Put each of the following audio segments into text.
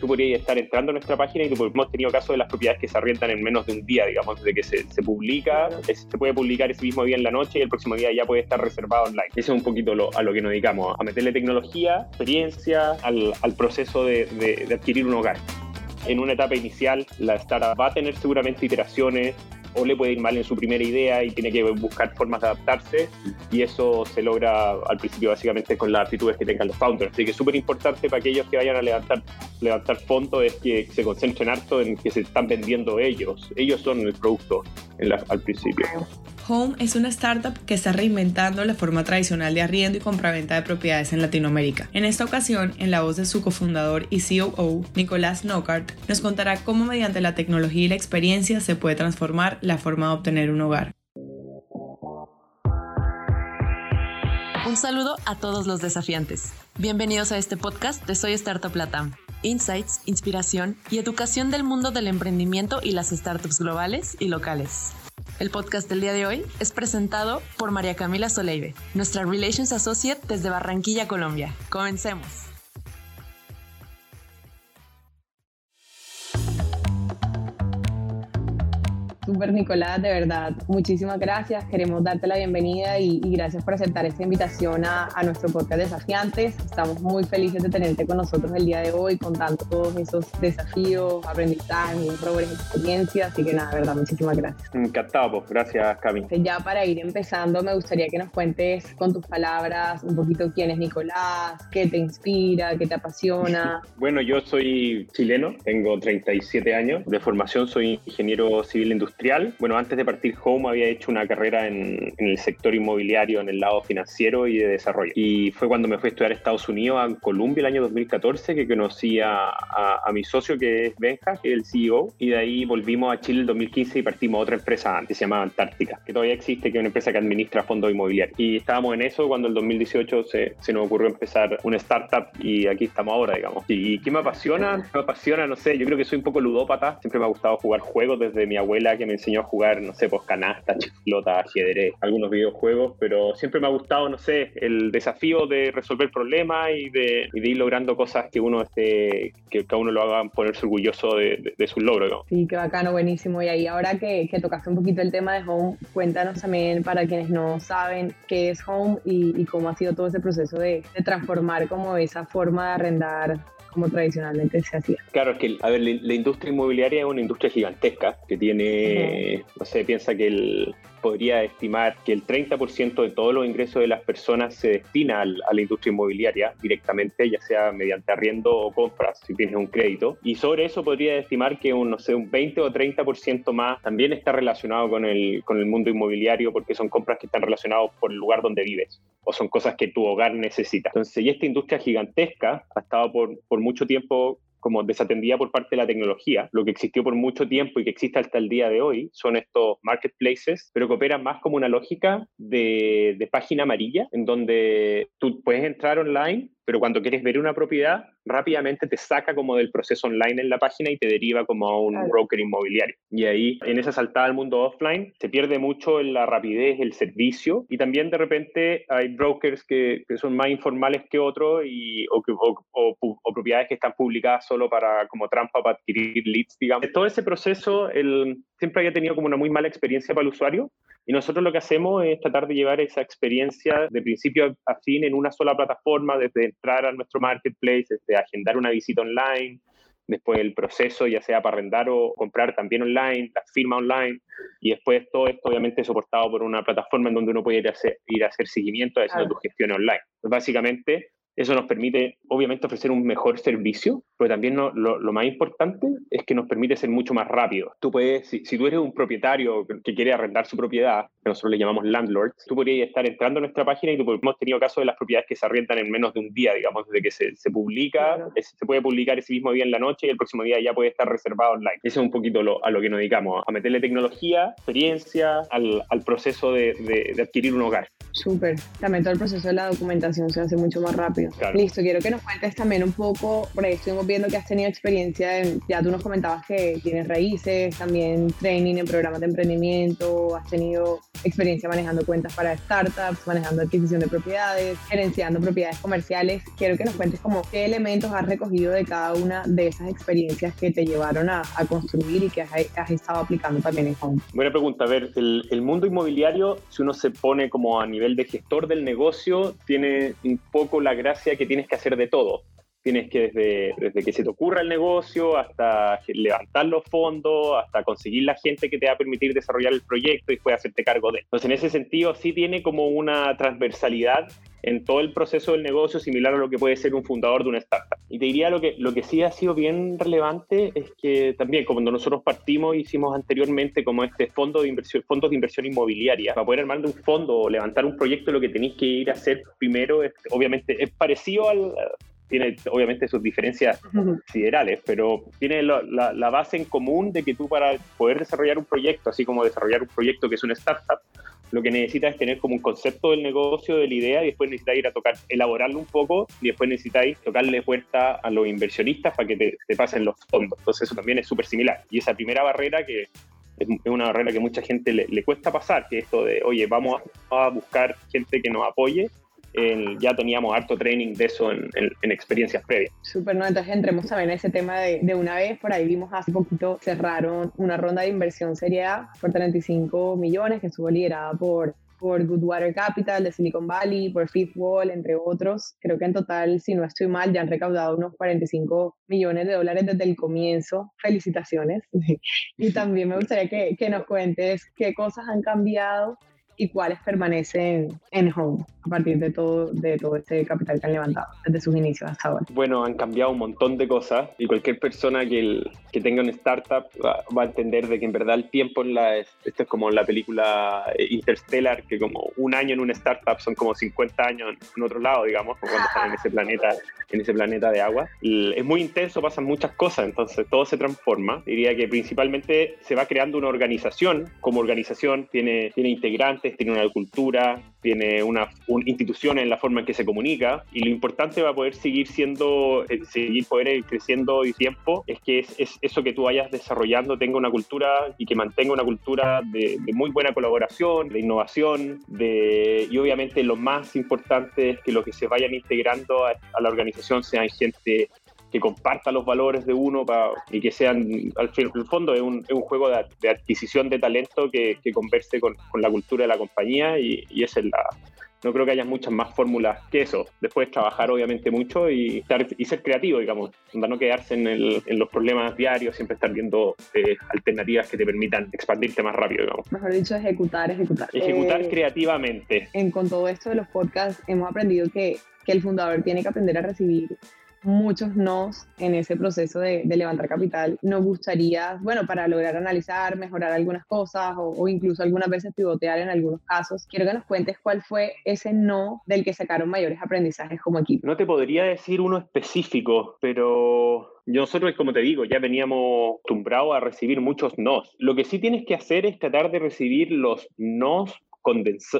tú podrías estar entrando a nuestra página y tú, hemos tenido casos de las propiedades que se arriendan en menos de un día, digamos, desde que se, se publica, se puede publicar ese mismo día en la noche y el próximo día ya puede estar reservado online. Ese es un poquito lo, a lo que nos dedicamos, a meterle tecnología, experiencia al, al proceso de, de, de adquirir un hogar. En una etapa inicial, la startup va a tener seguramente iteraciones, o le puede ir mal en su primera idea y tiene que buscar formas de adaptarse y eso se logra al principio básicamente con las actitudes que tengan los founders. Así que es súper importante para aquellos que vayan a levantar, levantar fondos es que se concentren harto en que se están vendiendo ellos. Ellos son el producto al principio. Home es una startup que está reinventando la forma tradicional de arriendo y compraventa de propiedades en Latinoamérica. En esta ocasión, en la voz de su cofundador y COO, Nicolás Knockhart, nos contará cómo mediante la tecnología y la experiencia se puede transformar la forma de obtener un hogar. Un saludo a todos los desafiantes. Bienvenidos a este podcast de Soy Startup Latam. Insights, inspiración y educación del mundo del emprendimiento y las startups globales y locales. El podcast del día de hoy es presentado por María Camila Soleive, nuestra Relations Associate desde Barranquilla, Colombia. Comencemos. Super Nicolás, de verdad, muchísimas gracias. Queremos darte la bienvenida y, gracias por aceptar esta invitación a, nuestro podcast Desafiantes. Estamos muy felices de tenerte con nosotros el día de hoy, contando todos esos desafíos, aprendizajes, errores, experiencias. Así que nada, de verdad, muchísimas gracias. Encantado, pues. gracias, Cami. Ya para ir empezando, me gustaría que nos cuentes con tus palabras un poquito quién es Nicolás, qué te inspira, qué te apasiona. bueno, yo soy chileno, tengo 37 años, de formación soy ingeniero civil industrial bueno, antes de partir Home había hecho una carrera en, el sector inmobiliario, en el lado financiero y de desarrollo. Y fue cuando me fui a estudiar a Estados Unidos, a Colombia, el año 2014, que conocí a, a, mi socio que es Benja, que es el CEO. Y de ahí volvimos a Chile el 2015 y partimos a otra empresa antes, se llama Antártica, que todavía existe, que es una empresa que administra fondos inmobiliarios. Y estábamos en eso cuando el 2018 se, se nos ocurrió empezar una startup y aquí estamos ahora, digamos. ¿Y qué me apasiona? Me apasiona, no sé, yo creo que soy un poco ludópata. Siempre me ha gustado jugar juegos desde mi abuela que me enseñó a jugar, no sé, pues canasta, chiflota, ajedrez, algunos videojuegos, pero siempre me ha gustado, no sé, el desafío de resolver problemas y de, ir logrando cosas que uno esté, que, a uno lo hagan ponerse orgulloso de, de, sus logros. ¿no? Sí, qué bacano, buenísimo. Y ahí ahora que, que, tocaste un poquito el tema de Home, cuéntanos también para quienes no saben qué es Home y, y cómo ha sido todo ese proceso de, de transformar como esa forma de arrendar como tradicionalmente se hacía. Claro, es que, a ver, la, industria inmobiliaria es una industria gigantesca que tiene, no sé, piensa que el, podría estimar que el 30% de todos los ingresos de las personas se destina a la industria inmobiliaria directamente, ya sea mediante arriendo o compras, si tienes un crédito. Y sobre eso podría estimar que un, no sé, un 20 o 30% más también está relacionado con el, con el mundo inmobiliario porque son compras que están relacionadas por el lugar donde vives o son cosas que tu hogar necesita. Entonces, y esta industria gigantesca ha estado por, por mucho tiempo como desatendida por parte de la tecnología. Lo que existió por mucho tiempo y que existe hasta el día de hoy son estos marketplaces, pero que operan más como una lógica de, de página amarilla, en donde tú puedes entrar online pero cuando quieres ver una propiedad, rápidamente te saca como del proceso online en la página y te deriva como a un broker inmobiliario. Y ahí, en esa saltada al mundo offline, se pierde mucho en la rapidez, el servicio, y también de repente hay brokers que, que son más informales que otros y, o, o, o, propiedades que están publicadas solo para como trampa para adquirir leads, digamos. Todo ese proceso el, siempre había tenido como una muy mala experiencia para el usuario y nosotros lo que hacemos es tratar de llevar esa experiencia de principio a fin en una sola plataforma, desde entrar a nuestro marketplace, desde agendar una visita online, después el proceso, ya sea para arrendar o comprar también online, la firma online, y después todo esto obviamente soportado por una plataforma en donde uno puede ir a hacer, ir a hacer seguimiento haciendo tu gestión online. Pues básicamente eso nos permite, obviamente, ofrecer un mejor servicio, pero también lo, lo, más importante es que nos permite ser mucho más rápido. Tú puedes, si, tú eres un propietario que quiere arrendar su propiedad, que nosotros le llamamos landlords, tú podrías estar entrando a nuestra página y tú, hemos tenido casos de las propiedades que se arriendan en menos de un día, digamos, desde que se, se publica, se puede publicar ese mismo día en la noche y el próximo día ya puede estar reservado online. Eso es un poquito lo, a lo que nos dedicamos, a meterle tecnología, experiencia al, al proceso de, de, de adquirir un hogar. Súper. También todo el proceso de la documentación se hace mucho más rápido. Listo, quiero que nos cuentes también un poco, por ahí estuvimos viendo que has tenido experiencia, en, ya tú nos comentabas que tienes raíces, también training en programas de emprendimiento, has tenido experiencia manejando cuentas para startups, manejando adquisición de propiedades, gerenciando propiedades comerciales. Quiero que nos cuentes como qué elementos has recogido de cada una de esas experiencias que te llevaron a, construir y que has, estado aplicando también en Home. Buena pregunta. A ver, el, el mundo inmobiliario, si uno se pone como a nivel de gestor del negocio, tiene un poco la gracia que tienes que hacer de todo tienes que desde, desde, que se te ocurra el negocio hasta levantar los fondos, hasta conseguir la gente que te va a permitir desarrollar el proyecto y después hacerte cargo de él. Entonces, en ese sentido, sí tiene como una transversalidad en todo el proceso del negocio similar a lo que puede ser un fundador de una startup. Y te diría lo que, lo que sí ha sido bien relevante es que también, cuando nosotros partimos, hicimos anteriormente como este fondo de inversión, fondos de inversión inmobiliaria. Para poder armar un fondo o levantar un proyecto, lo que tenéis que ir a hacer primero, es, obviamente, es parecido al, tiene obviamente sus diferencias siderales, pero tiene la, la, base en común de que tú para poder desarrollar un proyecto, así como desarrollar un proyecto que es una startup, lo que necesitas es tener como un concepto del negocio, de la idea, y después necesitas ir a tocar, elaborarlo un toco, y después necesitáis tocarle puerta a los inversionistas para que te, te pasen los fondos. Entonces eso también es súper similar. Y esa primera barrera que es una barrera que mucha gente le, le, cuesta pasar, que es esto de, oye, vamos a buscar gente que nos apoye ya teníamos harto training de eso en, experiencias previas. Súper, ¿no? Entonces entremos también en ese tema de, de, una vez, por ahí vimos hace poquito, cerraron una ronda de inversión serie A por 35 millones que estuvo liderada por por Goodwater Capital de Silicon Valley, por Fifth Wall, entre otros. Creo que en total, si no estoy mal, ya han recaudado unos 45 millones de dólares desde el comienzo. Felicitaciones. y también me gustaría que, que nos cuentes qué cosas han cambiado y cuáles permanecen en home a partir de todo, de todo este capital que han levantado desde sus inicios hasta ahora? Bueno, han cambiado un montón de cosas y cualquier persona que, que tenga una startup va, a entender de que en verdad el tiempo en la... Esto es como la película Interstellar, que como un año en una startup son como 50 años en otro lado, digamos, cuando están en ese planeta, en ese planeta de agua. es muy intenso, pasan muchas cosas, entonces todo se transforma. Diría que principalmente se va creando una organización, como organización tiene, tiene integrantes, tiene una cultura, tiene una, institución en la forma en que se comunica y lo importante va a poder seguir siendo, eh, seguir poder creciendo y tiempo es que es, eso que tú vayas desarrollando tenga una cultura y que mantenga una cultura de, muy buena colaboración, de innovación, de, y obviamente lo más importante es que los que se vayan integrando a la organización sean gente que comparta los valores de uno y que sean, al fin, el fondo es un, es un juego de, adquisición de talento que, que converse con, con, la cultura de la compañía y, y esa es la, no creo que haya muchas más fórmulas que eso. Después trabajar obviamente mucho y, y ser creativo, digamos, no quedarse en, el, en, los problemas diarios, siempre estar viendo eh, alternativas que te permitan expandirte más rápido, digamos. Mejor dicho, ejecutar, ejecutar. Ejecutar eh, creativamente. En, con todo esto de los podcasts hemos aprendido que, que el fundador tiene que aprender a recibir muchos nos en ese proceso de, levantar capital. Nos gustaría, bueno, para lograr analizar, mejorar algunas cosas o, incluso algunas veces pivotear en algunos casos. Quiero que nos cuentes cuál fue ese no del que sacaron mayores aprendizajes como equipo. No te podría decir uno específico, pero nosotros, como te digo, ya veníamos acostumbrados a recibir muchos nos. Lo que sí tienes que hacer es tratar de recibir los nos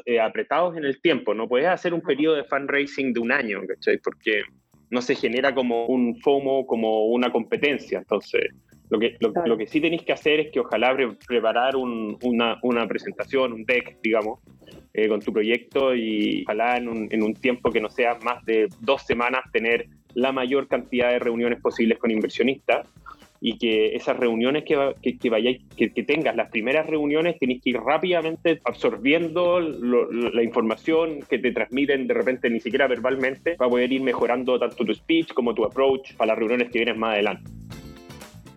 eh, apretados en el tiempo. No puedes hacer un periodo de fundraising de un año, ¿cachai? Porque no se genera como un FOMO, como una competencia. Entonces, lo que, lo, que sí tenéis que hacer es que ojalá preparar una, una, presentación, un deck, digamos, eh, con tu proyecto y ojalá en un, en un tiempo que no sea más de dos semanas tener la mayor cantidad de reuniones posibles con inversionistas y que esas reuniones que, que, que vayáis, que, tengas, las primeras reuniones, tenéis que ir rápidamente absorbiendo la información que te transmiten de repente ni siquiera verbalmente para poder ir mejorando tanto tu speech como tu approach para las reuniones que vienen más adelante.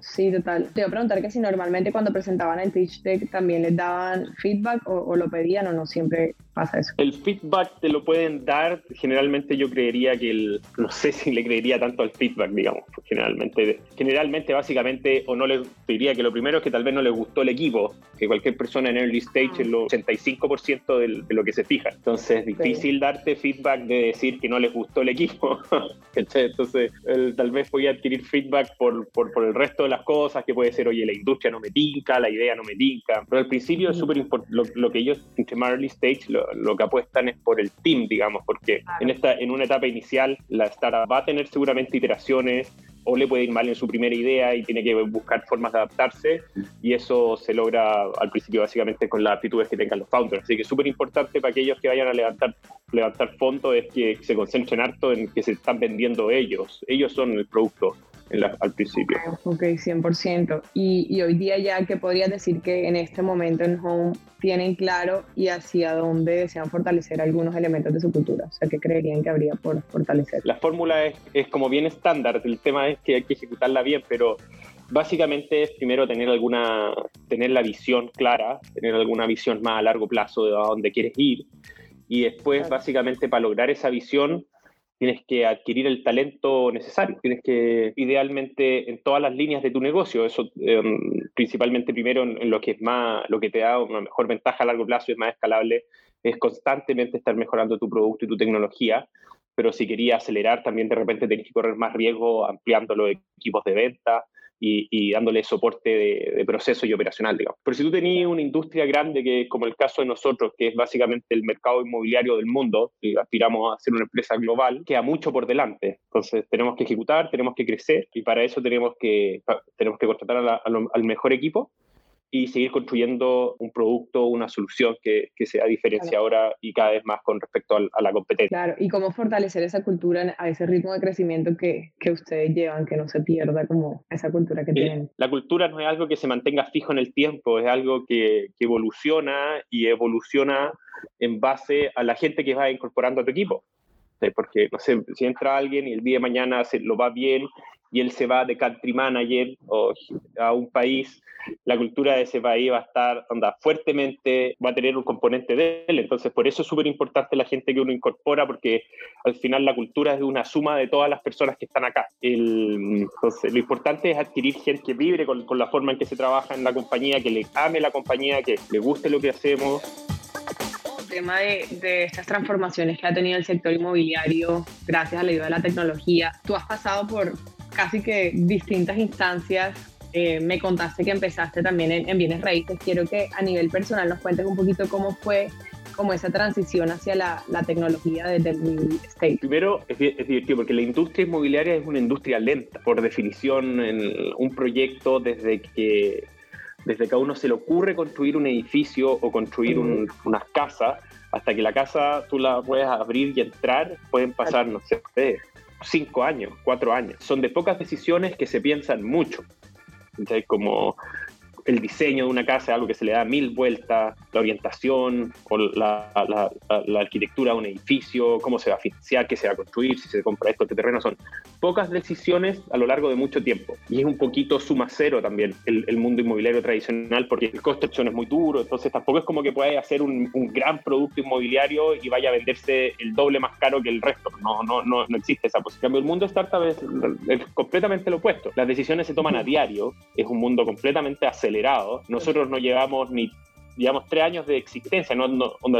Sí, total. Te iba a preguntar que si normalmente cuando presentaban el pitch deck también les daban feedback o, o, lo pedían o no siempre pasa eso. El feedback te lo pueden dar, generalmente yo creería que el, no sé si le creería tanto al feedback, digamos, generalmente, generalmente básicamente, o no le diría que lo primero es que tal vez no les gustó el equipo, que cualquier persona en early stage es lo 85% de, de lo que se fija. Entonces es difícil darte feedback de decir que no les gustó el equipo. Entonces tal vez voy a adquirir feedback por, por, por el resto de las cosas, que puede ser, oye, la industria no me tinca, la idea no me tinca, pero al principio es súper importante, lo, que ellos en early stage, lo, lo, que apuestan es por el team, digamos, porque en, esta, en una etapa inicial la startup va a tener seguramente iteraciones, o le puede ir mal en su primera idea y tiene que buscar formas de adaptarse y eso se logra al principio básicamente con las aptitudes que tengan los founders. Así que súper importante para aquellos que vayan a levantar, levantar fondos es que se concentren harto en que se están vendiendo ellos. Ellos son el producto al principio. Ok, 100%. Y, y, hoy día ya, ¿qué podrías decir que en este momento en Home tienen claro y hacia dónde desean fortalecer algunos elementos de su cultura? O sea, ¿qué creerían que habría por fortalecer? La fórmula es, es como bien estándar, el tema es que hay que ejecutarla bien, pero básicamente es primero tener alguna, tener la visión clara, tener alguna visión más a largo plazo de a dónde quieres ir y después básicamente para lograr esa visión tienes que adquirir el talento necesario, tienes que idealmente en todas las líneas de tu negocio, eso em, principalmente primero en, lo que es más, lo que te da una mejor ventaja a largo plazo y es más escalable, es constantemente estar mejorando tu producto y tu tecnología, pero si querías acelerar también de repente tienes que correr más riesgo ampliando los equipos de venta, y, dándole soporte de, proceso y operacional, digamos. Pero si tú tenías una industria grande, que como el caso de nosotros, que es básicamente el mercado inmobiliario del mundo, y aspiramos a ser una empresa global, queda mucho por delante. Entonces tenemos que ejecutar, tenemos que crecer y para eso tenemos que, tenemos que contratar al mejor equipo y seguir construyendo un producto, una solución que, que sea diferenciadora y cada vez más con respecto a, la competencia. Claro, y cómo fortalecer esa cultura a ese ritmo de crecimiento que, que ustedes llevan, que no se pierda como esa cultura que tienen. La cultura no es algo que se mantenga fijo en el tiempo, es algo que, que evoluciona y evoluciona en base a la gente que va incorporando a tu equipo porque, no sé, si entra alguien y el día de mañana se, lo va bien y él se va de country manager o a un país, la cultura de ese país va a estar anda, fuertemente, va a tener un componente de él. Entonces, por eso es súper importante la gente que uno incorpora, porque al final la cultura es una suma de todas las personas que están acá. El, entonces, lo importante es adquirir gente que vibre con, con la forma en que se trabaja en la compañía, que le ame la compañía, que le guste lo que hacemos tema de, estas transformaciones que ha tenido el sector inmobiliario gracias a la ayuda de la tecnología. Tú has pasado por casi que distintas instancias. Eh, me contaste que empezaste también en, bienes raíces. Quiero que a nivel personal nos cuentes un poquito cómo fue como esa transición hacia la, tecnología desde el real estate. Primero, es, es, divertido porque la industria inmobiliaria es una industria lenta. Por definición, un proyecto desde que desde que a uno se le ocurre construir un edificio o construir unas casas, hasta que la casa tú la puedes abrir y entrar, pueden pasar, no sé, cinco años, cuatro años. Son de pocas decisiones que se piensan mucho. Entonces, como el diseño de una casa es algo que se le da mil vueltas, la orientación o la, la, arquitectura de un edificio, cómo se va a financiar, qué se va a construir, si se compra esto, qué terreno son. Pocas decisiones a lo largo de mucho tiempo. Y es un poquito suma cero también el, el mundo inmobiliario tradicional porque el construcción es muy duro, entonces tampoco es como que pueda hacer un, un, gran producto inmobiliario y vaya a venderse el doble más caro que el resto. No, no, no, no existe esa posibilidad. El mundo startup es, es completamente lo opuesto. Las decisiones se toman a diario, es un mundo completamente acelerado nosotros no llevamos ni digamos, tres años de existencia. ¿no?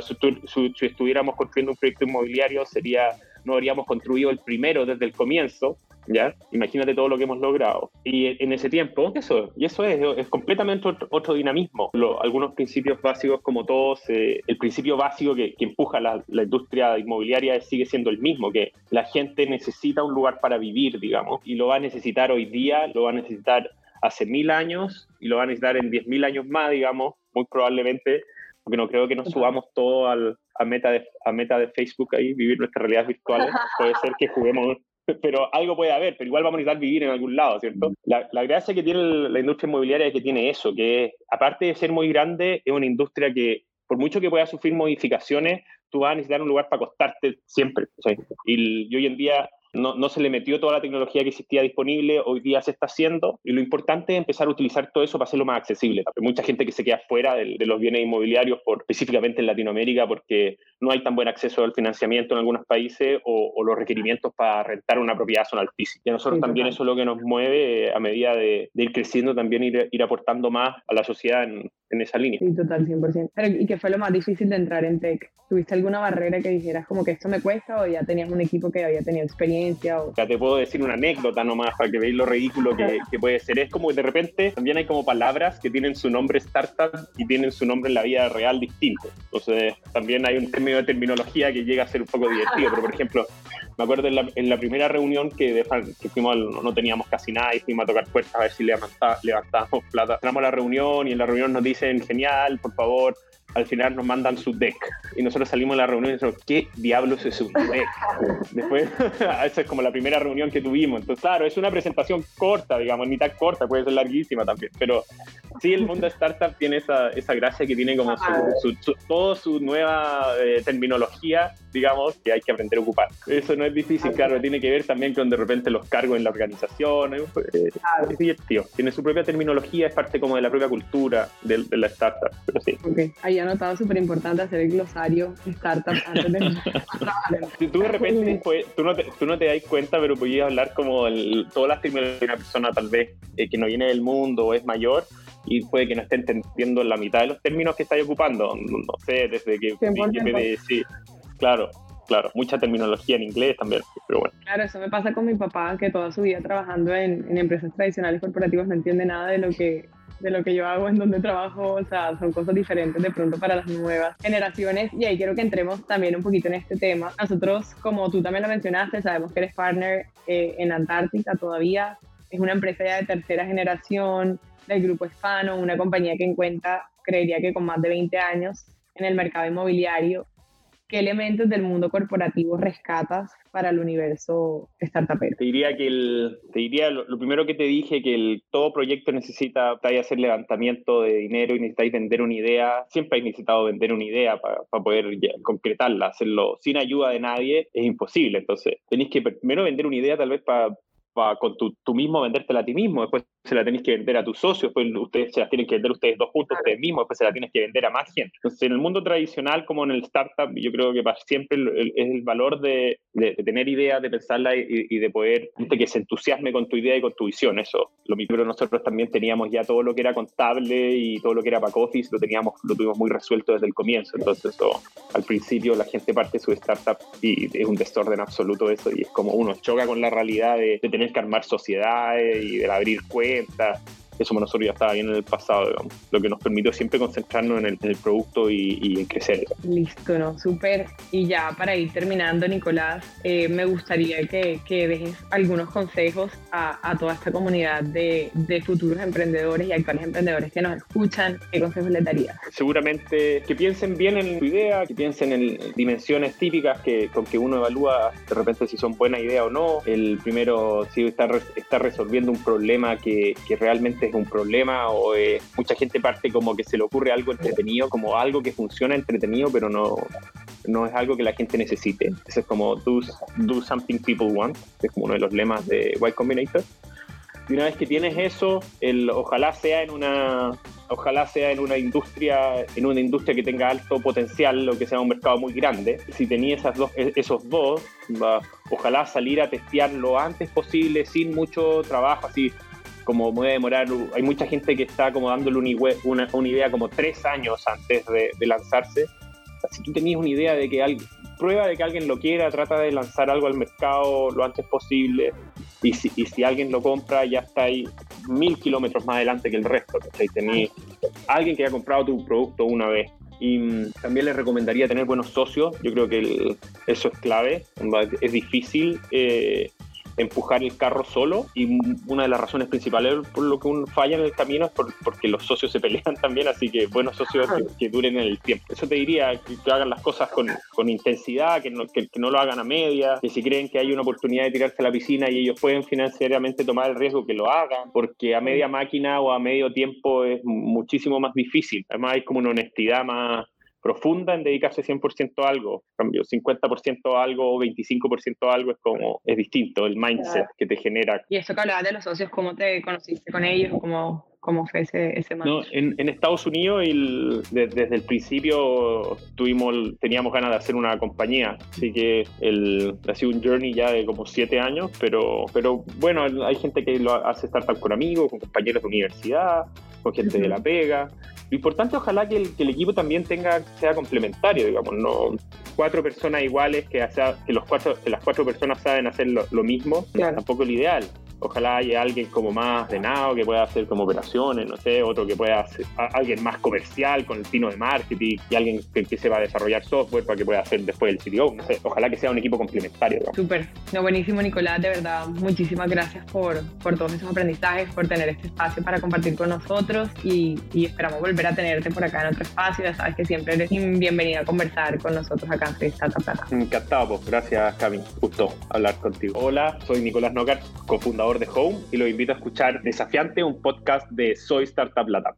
si, estuviéramos construyendo un proyecto inmobiliario, sería, no habríamos construido el primero desde el comienzo. ¿ya? Imagínate todo lo que hemos logrado. Y en ese tiempo, eso, y eso es, es completamente otro, dinamismo. algunos principios básicos, como todos, eh, el principio básico que, que empuja la, la, industria inmobiliaria sigue siendo el mismo, que la gente necesita un lugar para vivir, digamos, y lo va a necesitar hoy día, lo va a necesitar hace mil años y lo van a necesitar en diez mil años más, digamos, muy probablemente, porque no creo que nos subamos todo al, a, meta de, a meta de Facebook ahí, vivir nuestras realidades virtuales. Puede ser que juguemos, pero algo puede haber, pero igual vamos a necesitar vivir en algún lado, ¿cierto? La, la gracia que tiene la industria inmobiliaria es que tiene eso, que aparte de ser muy grande, es una industria que por mucho que pueda sufrir modificaciones, tú vas a necesitar un lugar para acostarte siempre. Y, y hoy en día no, no, se le metió toda la tecnología que existía disponible, hoy día se está haciendo, y lo importante es empezar a utilizar todo eso para hacerlo más accesible. Hay mucha gente que se queda fuera de, los bienes inmobiliarios, por, específicamente en Latinoamérica, porque no hay tan buen acceso al financiamiento en algunos países o, los requerimientos para rentar una propiedad son altísimos. Y a nosotros también eso es lo que nos mueve eh, a medida de, ir creciendo, también ir, ir, aportando más a la sociedad en, en esa línea. Sí, total, 100%. Pero, ¿Y qué fue lo más difícil de entrar en tech? ¿Tuviste alguna barrera que dijeras como que esto me cuesta o ya tenías un equipo que había tenido experiencia? O... Ya te puedo decir una anécdota nomás para que veáis lo ridículo que, que, puede ser. Es como que de repente también hay como palabras que tienen su nombre startup y tienen su nombre en la vida real distinto. Entonces también hay un término de terminología que llega a ser un poco divertido. Pero por ejemplo, me acuerdo en la, en la primera reunión que, que fuimos, no teníamos casi nada y fuimos a tocar puertas a ver si levantábamos plata. Entramos a la reunión y en la reunión nos dicen, genial, por favor, al final nos mandan su deck. Y nosotros salimos de la reunión y decimos, ¿qué diablos es un deck? Después, esa es como la primera reunión que tuvimos. Entonces, claro, es una presentación corta, digamos, ni tan corta, puede ser larguísima también. Pero sí, el mundo de startup tiene esa, esa gracia que tiene como su, su, toda su nueva eh, terminología, digamos, que hay que aprender a ocupar. Eso no es difícil, claro, tiene que ver también con de repente los cargos en la organización. Eh, es divertido. Tiene su propia terminología, es parte como de la propia cultura de, de la startup. Pero sí. Okay. Ahí anotado súper importante hacer el glosario startup antes de Si tú de repente, pues, tú, no te, tú no te das cuenta, pero podías hablar como el, todas las terminologías de una persona tal vez eh, que no viene del mundo o es mayor y puede que no esté entendiendo la mitad de los términos que estáis ocupando. No, sé, desde que, que sí, claro, claro, mucha terminología en inglés también, pero bueno. Claro, eso me pasa con mi papá, que toda su vida trabajando en, en empresas tradicionales corporativas no entiende nada de lo que de lo que yo hago en donde trabajo, o sea, son cosas diferentes de pronto para las nuevas generaciones. Y ahí quiero que entremos también un poquito en este tema. Nosotros, como tú también lo mencionaste, sabemos que eres partner eh, en Antártica todavía, es una empresa ya de tercera generación del grupo Hispano, una compañía que encuentra, creería que con más de 20 años en el mercado inmobiliario ¿qué elementos del mundo corporativo rescatas para el universo startupero? Te diría que el, te diría lo, primero que te dije, que todo proyecto necesita hacer levantamiento de dinero y necesitáis vender una idea. Siempre hay necesitado vender una idea para, poder concretarla. Hacerlo sin ayuda de nadie es imposible. Entonces, tenéis que primero vender una idea tal vez para con tu, tú mismo vendértela a ti mismo, después se la tenéis que vender a tus socios, después ustedes se la tienen que vender ustedes dos juntos, ustedes mismos, después se la tienes que vender a más gente. Entonces, en el mundo tradicional como en el startup, yo creo que para siempre es el valor de, de, tener ideas, de pensarla y, de poder, de que se entusiasme con tu idea y con tu visión, eso. Lo mismo, pero nosotros también teníamos ya todo lo que era contable y todo lo que era back office, lo, teníamos, lo tuvimos muy resuelto desde el comienzo. Entonces, al principio la gente parte de su startup y es un desorden absoluto eso y es como uno choca con la realidad de, de tener que armar sociedades y de abrir cuentas eso nosotros ya estaba bien en el pasado, digamos, lo que nos permitió siempre concentrarnos en el, producto y, en crecer. Listo, ¿no? Súper. Y ya para ir terminando, Nicolás, eh, me gustaría que, que, dejes algunos consejos a, a toda esta comunidad de, de, futuros emprendedores y actuales emprendedores que nos escuchan. ¿Qué consejos les darías? Seguramente que piensen bien en su idea, que piensen en dimensiones típicas que, con que uno evalúa de repente si son buena idea o no. El primero, si está, está resolviendo un problema que, que realmente es un problema o eh, mucha gente parte como que se le ocurre algo entretenido, como algo que funciona entretenido, pero no, no es algo que la gente necesite. Eso es como do, do something people want, es como uno de los lemas de Y Combinator. Y una vez que tienes eso, el, ojalá sea en una ojalá sea en una industria en una industria que tenga alto potencial o que sea un mercado muy grande si tenía esas dos, e, esos dos ojalá salir a testear lo antes posible sin mucho trabajo así como puede demorar, hay mucha gente que está como dándole una, una, idea como tres años antes de, lanzarse. Si tú tenías una idea de que alguien, prueba de que alguien lo quiera, trata de lanzar algo al mercado lo antes posible y si, y si alguien lo compra ya está ahí mil kilómetros más adelante que el resto. Tenés alguien que haya comprado tu producto una vez. Y mm, también les recomendaría tener buenos socios. Yo creo que eso es clave. Es difícil eh, empujar el carro solo y una de las razones principales por lo que uno falla en el camino es porque los socios se pelean también, así que buenos socios que, duren en el tiempo. Eso te diría que, hagan las cosas con, con intensidad, que no, que, no, lo hagan a media, que si creen que hay una oportunidad de tirarse a la piscina y ellos pueden financieramente tomar el riesgo, que lo hagan, porque a media máquina o a medio tiempo es muchísimo más difícil. Además hay como una honestidad más, profunda en dedicarse 100% a algo. En cambio, 50% a algo o 25% a algo es como, es distinto el mindset que te genera. Y eso que hablabas de los socios, ¿cómo te conociste con ellos? ¿Cómo, cómo fue ese, ese No, en, en, Estados Unidos desde el principio tuvimos, teníamos ganas de hacer una compañía, así que el, ha sido un journey ya de como siete años, pero, pero bueno, hay gente que lo hace startup con amigos, con compañeros de universidad, con gente de la pega. Lo importante ojalá que el, que el, equipo también tenga, sea complementario, digamos, no cuatro personas iguales que, los cuatro, que las cuatro personas saben hacer lo, lo mismo, tampoco es lo ideal. Ojalá haya alguien como más de nao que pueda hacer como operaciones, no sé, otro que pueda hacer, alguien más comercial con el tino de marketing y alguien que, que se va a desarrollar software para que pueda hacer después el CTO, no sé, ojalá que sea un equipo complementario. Súper, no, buenísimo Nicolás, de verdad, muchísimas gracias por, por todos esos aprendizajes, por tener este espacio para compartir con nosotros y, y esperamos volver a tenerte por acá en otro espacio, ya sabes que siempre eres bienvenida a conversar con nosotros acá en Startup Plata. Encantado, pues, gracias Cami, gusto hablar contigo. Hola, soy Nicolás Nocar, cofundador de Home y los invito a escuchar Desafiante, un podcast de Soy Startup Latam.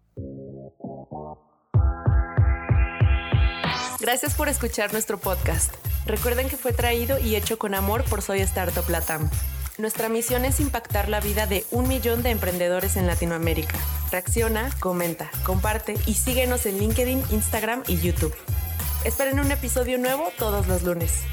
Gracias por escuchar nuestro podcast. Recuerden que fue traído y hecho con amor por Soy Startup Latam. Nuestra misión es impactar la vida de un millón de emprendedores en Latinoamérica. Reacciona, comenta, comparte y síguenos en LinkedIn, Instagram y YouTube. Esperen un episodio nuevo todos los lunes.